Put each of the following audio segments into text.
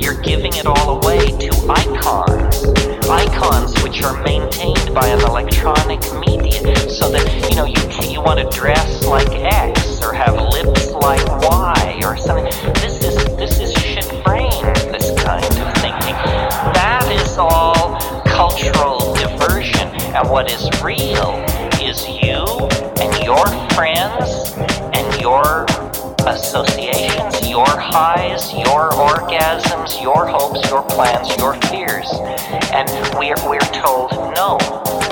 You're giving it all away to icons. Icons which are maintained by an electronic media so that, you know, you, you want to dress like X or have lips like Y or something. This is, this is shit brain, this kind of thinking. That is all cultural diversion. And what is real is you and your friends and your associations, your highs, your orgasms, your hopes, your plans, your fears. And we're, we're told, no,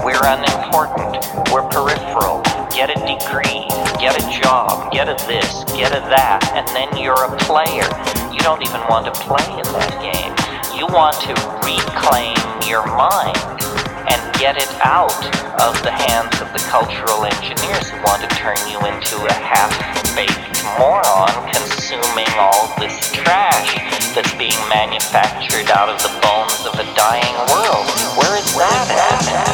we're unimportant, we're peripheral. Get a degree, get a job, get a this, get a that, and then you're a player. You don't even want to play in that game. You want to reclaim your mind and get it out of the hands of the cultural engineers who want to turn you into a half-baked moron consuming all this trash that's being manufactured out of the bones of a dying world. Where is that at?